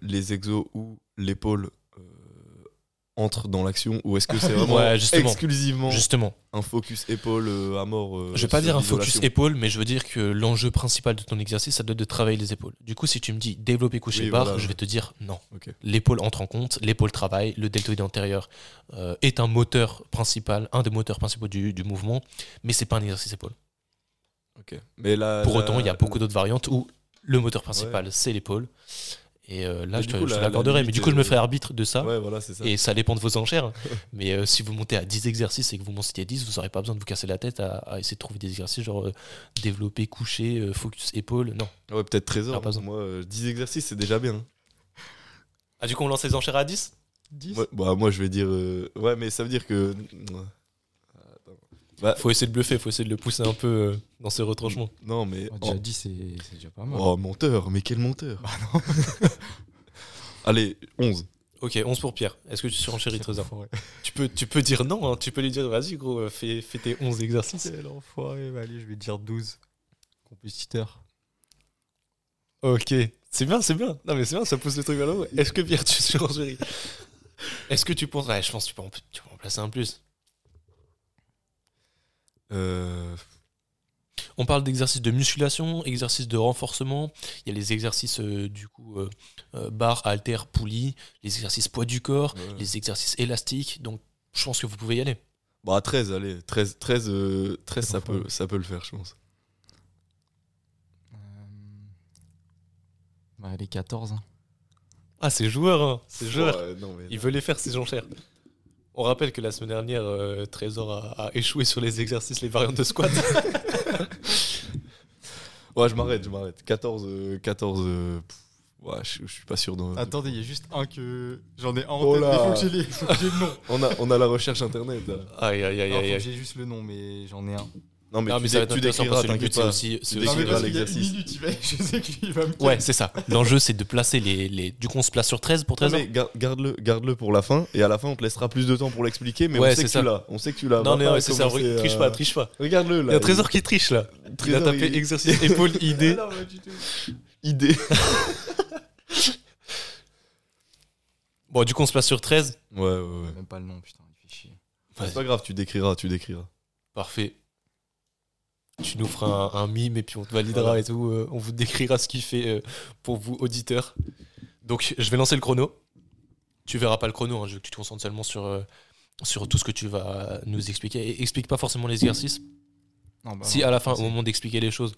les exos où l'épaule entre dans l'action ou est-ce que c'est vraiment Ouais, justement. exclusivement Justement, un focus épaule euh, à mort euh, je vais pas dire un focus épaule, mais je veux dire que l'enjeu principal de ton exercice, ça doit être de travailler les épaules. Du coup, si tu me dis développer coucher Oui, barre, voilà. je vais te dire non. L'épaule entre en compte, l'épaule travaille, le deltoïde antérieur euh, est un moteur principal, un des moteurs principaux du, du mouvement, mais c'est pas un exercice épaule. Ok. Mais là, Pour autant, il y a beaucoup d'autres variantes où le moteur principal, c'est l'épaule. Et euh, là, Mais je te, la- l'accorderai. la Mais du coup, je me ferai arbitre de ça. Ouais, voilà, c'est ça. Et ça dépend de vos enchères. Mais euh, si vous montez à 10 exercices et que vous m'en citez 10, vous n'aurez pas besoin de vous casser la tête à, à essayer de trouver des exercices genre euh, développer, coucher, euh, focus, épaule. Non. Ouais, peut-être trésor. Ah, pas besoin. Moi, euh, 10 exercices, c'est déjà bien. Ah, du coup, on lance les enchères à 10 Moi, bah, moi, je vais dire. euh, Ouais, mais ça veut dire que. Faut essayer de bluffer, faut essayer de le pousser un peu euh, dans ses retranchements. Non, mais. Oh, Oh, déjà dit, c'est c'est déjà pas mal. oh, menteur, mais quel menteur Bah non. Allez, 11. Ok, 11 pour Pierre. Est-ce que tu surenchéris Trésor Ouais. tu peux, tu peux dire non, hein. tu peux lui dire vas-y gros, euh, fais, fais tes 11 exercices. C'est l'enfoiré. Bah, allez, je vais dire 12 compétiteurs. Ok, c'est bien, c'est bien. Non mais c'est bien, ça pousse le truc vers le haut. Est-ce que Pierre, tu surenchéris? Est-ce que tu penses Ouais, je pense que tu peux en, tu peux en placer un plus. Euh, On parle d'exercices de musculation, exercices de renforcement. Il y a les exercices euh, du coup euh, euh, barre, halter, poulie, les exercices poids du corps, ouais. les exercices élastiques. Donc je pense que vous pouvez y aller. Bah, 13, allez. 13, 13, euh, 13 C'est ça, peut, ça peut le faire, je pense. Euh... Bah, allez, 14. hein. Ah c'est joueur, hein. c'est joueur. Ouais, non, mais Il veut les faire ces enchères. On rappelle que la semaine dernière, euh, Trésor a, a échoué sur les exercices, les variantes de squat. Ouais, je m'arrête, je m'arrête. 14, euh, 14 euh, pff, ouais, je, je suis pas sûr. De... Attendez, il y a juste un que. J'en ai un en Oh tête, là. mais faut que j'ai les- faut que j'ai le nom. On, a, on a la recherche internet. là. aïe aïe aïe Non, aïe. j'ai juste le nom, mais j'en ai un. Non, mais Non, tu, mais ça va dé- être tu décriras, parce que le but c'est pas. aussi. c'est aussi Non, mais l'exercice. minute, il va- je sais qu'il va me Ouais, c'est ça. L'enjeu c'est de placer les, les. Du coup, on se place sur 13 pour Non, 13 mais gar- garde-le garde pour la fin et à la fin on te laissera plus de temps pour l'expliquer mais Ouais, on sait c'est que ça. tu l'as on sait que tu l'as Non, pas c'est ça. à- Triche pas, triche pas. regarde-le Il là y a Trésor qui triche là. Il a tapé il- exercice épaule idée. Idée Bon, du coup, on se place sur 13. ouais ouais ouais Même pas le nom, putain, il fait chier. c'est pas grave tu décriras tu décriras Parfait. Tu nous feras un, un mime et puis on te validera Voilà. et tout. euh, on vous décrira ce qu'il fait euh, pour vous, auditeurs. Donc, je vais lancer le chrono. Tu verras pas le chrono, hein, je veux que tu te concentres seulement sur, euh, sur tout ce que tu vas nous expliquer. Et explique pas forcément les exercices. Non, bah si non, à la fin, au moment d'expliquer les choses,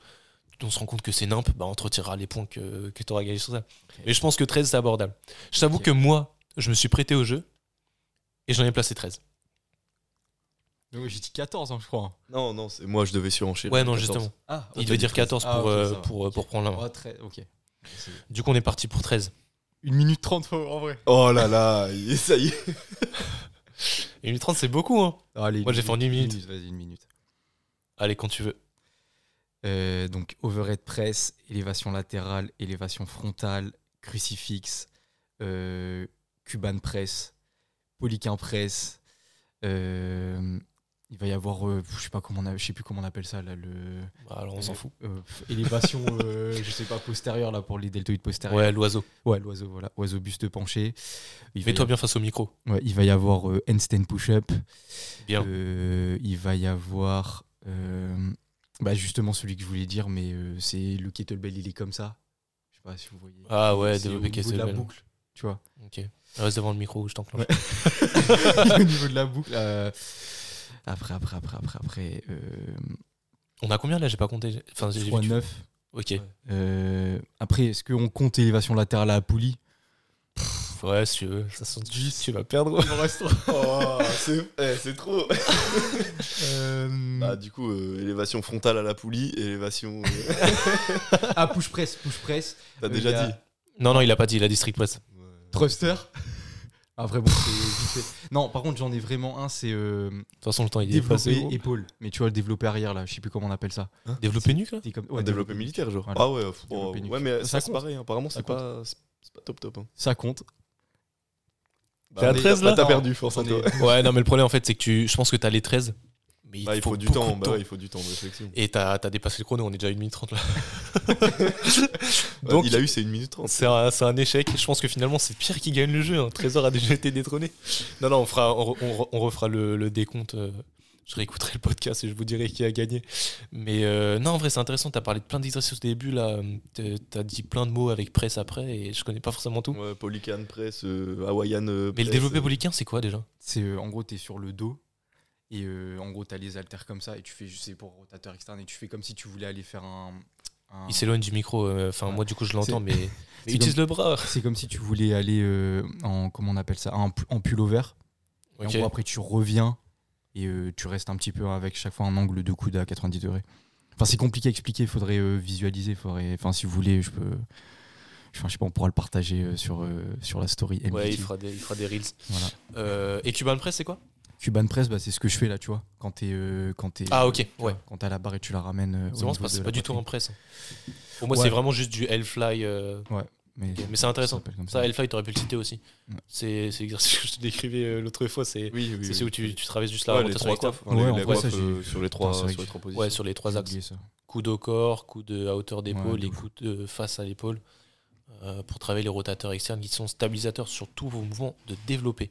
on se rend compte que c'est nimp, bah, on te retirera les points que, que tu auras gagnés sur ça. Mais je pense que 13, c'est abordable. Je t'avoue que moi, je me suis prêté au jeu et j'en ai placé 13. Donc, J'ai dit 14, hein, je crois. non non c'est moi je devais surenchérir Ouais, non, 14. justement. Ah, Il devait dire 14 pour, Ah, ok, euh, ça va. pour, euh, pour prendre la main. Oh, très- ok. Du coup, on est parti pour 13. Une minute 30 en vrai. oh là là ça y est Et 1 30, c'est beaucoup, hein. Allez, Moi, j'ai fait en une minute. Vas-y, une minute. Allez, quand tu veux. Euh, donc overhead press, élévation latérale, élévation frontale, crucifix, euh, Cuban press, polyquin press, euh, Il va y avoir, euh, je sais pas comment on a, je sais plus comment on appelle ça là, le Bah, alors on s'en fout. euh, élévation, euh, je sais pas postérieure là pour les deltoïdes postérieurs. Ouais, l'oiseau. Ouais, l'oiseau, voilà, oiseau buste penché. Mets-toi bien face au micro. ouais, il va y avoir euh, handstand push-up. Bien. Il va y avoir, bah justement celui que je voulais dire, mais c'est le kettlebell, il est comme ça. Je sais pas si vous voyez. Ah ouais, développer niveau de la kettlebell. boucle, tu vois. Ok. Reste devant le micro, je t'enclenche. au niveau de la boucle. Après, après, après, après, après. Euh, On a combien là J'ai pas compté. Enfin, j'ai vu 3, que tu- 9. Ok. Ouais. Euh, après, est-ce qu'on compte élévation latérale à la poulie Pff, Ouais, si tu veux. Ça sent juste, tu vas perdre. Il en reste Oh, c'est eh, c'est trop. Euh, Bah, du coup, euh, élévation frontale à la poulie, élévation. euh, ah, push press, push press. T'as Euh, déjà a- dit. Non, non, il a pas dit, il a dit strict press. Ouais. Thruster? Après, bon, c'est vite fait. Non, par contre, j'en ai vraiment un, c'est euh, De toute façon, le temps il est passé. développer gros. épaule. Mais tu vois, le développé arrière, là, je sais plus comment on appelle ça. Développer nuque là C'est comme... Un ouais, développé militaire, genre. Voilà. Ah ouais, pff, oh, Développé nuque. ouais, mais Ça ça, c'est compte. pareil. hein. Apparemment, Ça c'est pas, c'est pas top top. hein. Ça compte. T'es à mais 13, bah, là T'as perdu, force à toi. Ouais, non, mais le problème en fait, c'est que tu. Je pense que t'as les 13. Mais il, Bah, il faut du temps. Bah ouais, il faut du temps de réflexion. Et t'as as dépassé le chrono, on est déjà à 1 minute 30 là. Donc, il a eu, c'est une minute trente. C'est un, c'est un échec. Je pense que finalement, c'est Pierre qui gagne le jeu. Hein. Trésor a déjà été détrôné. Non, non, on, fera, on, on re- on refera le, le décompte. euh, Je réécouterai le podcast et je vous dirai qui a gagné. Mais euh, non, en vrai, c'est intéressant. Tu as parlé de plein d'exercices au début. là. Tu as dit plein de mots avec presse après et je connais pas forcément tout. Ouais, Polycane press, euh, Hawaiian euh, Mais le développé euh, polyquin, c'est quoi déjà? C'est euh, en gros, tu es sur le dos. Et euh, en gros, tu as les haltères comme ça. Et tu fais, je sais, pour rotateur externe. Et tu fais comme si tu voulais aller faire un. un- Il s'éloigne du micro. euh, Enfin, Ouais. moi, du coup, je l'entends, mais, utilise le bras. C'est comme si tu voulais aller euh, en. Comment on appelle ça En, en pullover. Et en gros, après, tu reviens et tu restes un petit peu avec chaque fois un angle de coude à 90 degrés. Enfin, c'est compliqué à expliquer, il faudrait visualiser. Faudrait... Enfin, si vous voulez, je peux. Enfin, je sais pas, on pourra le partager sur, euh, sur la story. Ouais, MBT. il fera des, il fera des reels. Voilà. Euh, et Cuban Press, c'est quoi? Cuban Press, bah, c'est ce que je fais là, tu vois. Quand t'es. euh, quand t'es, Ah, ok, ouais. Quand t'as la barre et tu la ramènes. euh, C'est de pas du tout en presse. Pour moi, Ouais. c'est vraiment juste du Hellfly. euh, Mais, Mais c'est intéressant. ça comme Ça, Hellfly, t'aurais pu le citer aussi. Ouais. C'est c'est l'exercice que je te décrivais euh, l'autre fois. C'est Oui, où tu, tu traverses juste la Ouais, les rotation Ouais, ça, euh, sur les trois sur les trois positions. Ouais, sur les trois J'ai axes. ça. Coude au corps, coude à hauteur d'épaule Ouais, de et coude de face à l'épaule. euh, pour travailler les rotateurs externes qui sont stabilisateurs sur tous vos mouvements de développer.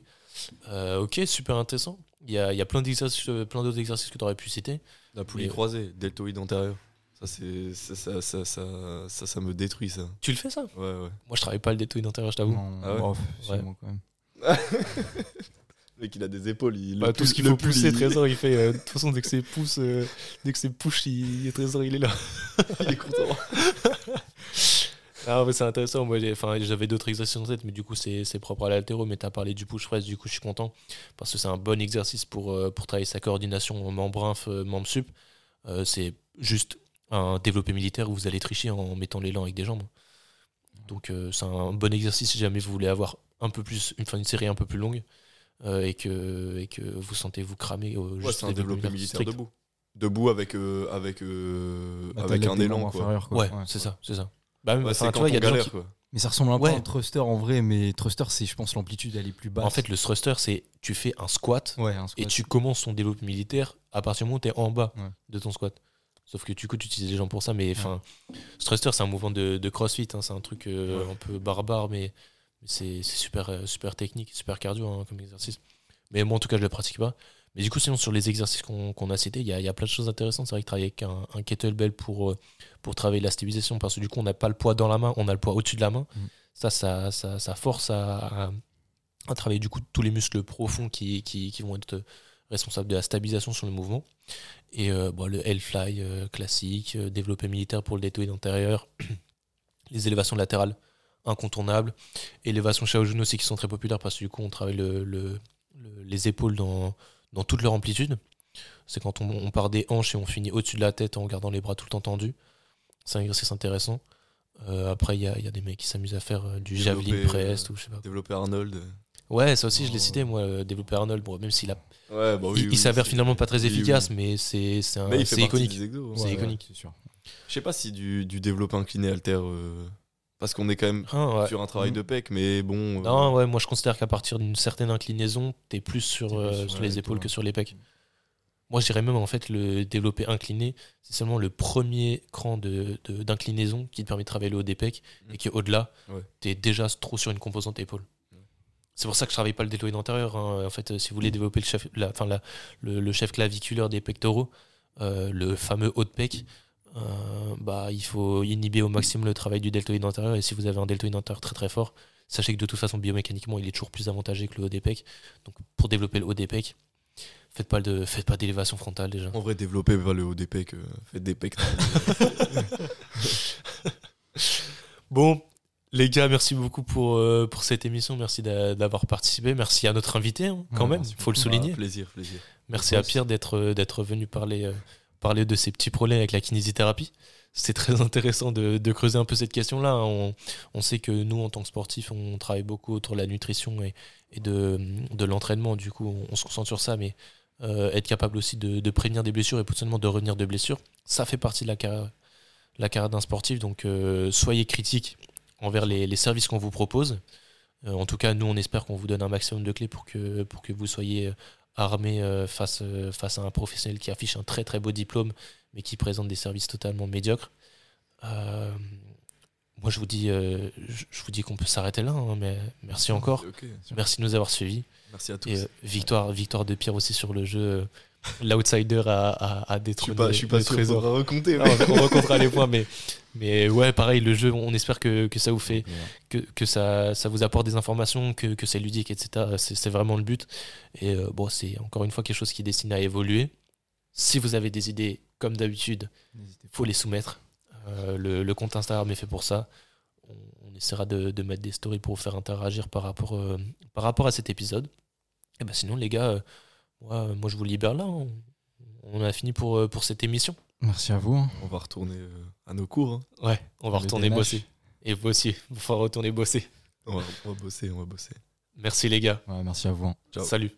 Euh, ok, super intéressant. Il y a, il y a plein d'exercices, euh, plein d'autres exercices que tu aurais pu citer. La poulie Et- croisée, deltoïde antérieur. Ça, c'est, ça, ça, ça, ça, ça, ça me détruit, ça. Tu le fais ça? Ouais, ouais. Moi, je travaille pas le détoïde intérieur, je t'avoue. Non, Ah ouais? quand même. Le mec, il a des épaules. Il, Bah, le tout ce qu'il le faut pull, pousser, il- Trésor, il fait. euh, de toute façon, dès que c'est pouce, euh, dès que c'est push, il, Trésor, il est là. il est content. Ah, mais c'est intéressant. Moi, j'ai- enfin, j'avais d'autres exercices en tête, mais du coup, c'est c'est propre à l'altéro. Mais tu as parlé du push press, du coup, je suis content parce que c'est un bon exercice pour, euh, pour travailler sa coordination membre inf, euh, membre sup. Euh, c'est juste un développé militaire où vous allez tricher en mettant l'élan avec des jambes. Donc, euh, c'est un bon exercice si jamais vous voulez avoir un peu plus, une, enfin, une série un peu plus longue euh, et, que, et que vous sentez vous cramer. au Ouais, juste c'est un développé militaire debout. Debout avec, euh, avec, euh, Bah, avec un élan, quoi. quoi. Ouais, c'est ça, c'est ça. Bah, enfin, tu vois, on il y a des gens galère, qui-. Mais ça ressemble un peu à un thruster en vrai, mais thruster, c'est, je pense, l'amplitude, elle est plus basse. En fait, le thruster, c'est tu fais un squat ouais, un et tu commences ton développement militaire à partir du moment où tu es en bas Ouais. de ton squat. Sauf que du coup, tu utilises les jambes pour ça. Mais enfin, thruster, c'est un mouvement de, de crossfit. hein, c'est un truc euh, Ouais. un peu barbare, mais, c'est super, euh, super technique, super cardio hein, comme exercice. Mais moi, en tout cas, je le pratique pas. Mais du coup, sinon, sur les exercices qu'on a cités, il y a, il y a plein de choses intéressantes. C'est vrai que travailler avec un, un kettlebell pour, euh, pour travailler la stabilisation, parce que du coup, on n'a pas le poids dans la main, on a le poids au-dessus de la main. Mhm. Ça, ça, ça, ça force à, à- à travailler du coup tous les muscles profonds qui, qui, qui vont être responsables de la stabilisation sur le mouvement. Et euh, bon, le Hellfly euh, classique, euh, développé militaire pour le détoïde antérieur, les élévations latérales incontournables, élévations Shaojun aussi qui sont très populaires parce que du coup on travaille le, le- le- les épaules dans, dans toute leur amplitude. C'est quand on, on part des hanches et on finit au-dessus de la tête en gardant les bras tout le temps tendus. C'est un exercice intéressant. Euh, après, il y a, il y a des mecs qui s'amusent à faire euh, du javelin Développer, press euh, ou je sais pas. Développer Arnold. Ouais, ça aussi, je l'ai Oh. cité, moi, euh, développer Arnold. Bon, même s'il a, Ouais, bah oui. il, oui, s'avère finalement pas très oui, oui. efficace, mais c'est iconique. hein. c'est Ouais, iconique. ouais, c'est sûr. Je sais pas si du, du développé incliné alter. euh, parce qu'on est quand même Ah, ouais. sur un travail de pec, mais bon. euh, Non, ouais, moi je considère qu'à partir d'une certaine inclinaison, t'es plus sur, plus euh, sur sur la les épaule, épaules que sur les pecs. moi, je dirais même en fait le développé incliné, c'est seulement le premier cran de, de- d'inclinaison qui te permet de travailler le haut des pecs Mm. et qui au-delà, Ouais. tu es déjà trop sur une composante épaule. C'est pour ça que je travaille pas le deltoïde antérieur. hein. En fait, euh, si vous voulez développer le chef, la, le, le chef claviculaire des pectoraux, euh, le fameux haut de pec, euh, bah, il faut inhiber au maximum le travail du deltoïde antérieur. Et si vous avez un deltoïde antérieur très très fort, sachez que de toute façon, biomécaniquement, il est toujours plus avantagé que le haut des pecs. Donc, pour développer le haut des pecs, faites pas, de, faites pas d'élévation frontale déjà. En vrai, développez pas le haut des pecs, euh, faites des pecs. Bon, les gars, merci beaucoup pour, euh, pour cette émission. Merci d'a- d'avoir participé. Merci à notre invité, hein, quand Ouais, même, il faut le souligner. Ah, plaisir, plaisir. Merci à Pierre d'être d'être venu parler, parler de ses petits problèmes avec la kinésithérapie. C'est très intéressant de, creuser un peu cette question-là. On, on sait que nous, en tant que sportifs, on travaille beaucoup autour de la nutrition et, de, l'entraînement. Du coup, on, se concentre sur ça, mais euh, être capable aussi de, prévenir des blessures et potentiellement de revenir de blessures, ça fait partie de la carrière, d'un sportif. Donc, euh, soyez critiques envers les, services qu'on vous propose. Euh, en tout cas, nous, on espère qu'on vous donne un maximum de clés pour que vous soyez armé euh, face, euh, face à un professionnel qui affiche un très très beau diplôme, mais qui présente des services totalement médiocres. Euh, moi, je vous dis, euh, je, vous dis qu'on peut s'arrêter là, hein, mais merci encore. Merci de nous avoir suivis. Merci à tous. Et euh, victoire, victoire de Pierre aussi sur le jeu. L'outsider a, a, a je suis pas, je suis pas sûr trésor. va. Ah, on, on racontera les points, mais, mais ouais, pareil, le jeu, on espère que, que ça vous fait, que, que ça, ça vous apporte des informations, que, que c'est ludique, etc. C'est vraiment le but. Et euh, bon, c'est encore une fois quelque chose qui est destiné à évoluer. Si vous avez des idées, comme d'habitude, N'hésitez faut les soumettre. Euh, le, le compte Instagram est fait pour ça. On, on essaiera de, de mettre des stories pour vous faire interagir par rapport, euh, par rapport à cet épisode. Et ben sinon, les gars, moi, moi, je vous libère là. On, on a fini pour, pour cette émission. Merci à vous. hein. On va retourner euh, à nos cours. hein. Ouais, on va retourner bosser. Et vous aussi, il faut retourner bosser. On, va, on va bosser, on va bosser. Merci les gars. Ouais, merci à vous. hein. Ciao. Salut.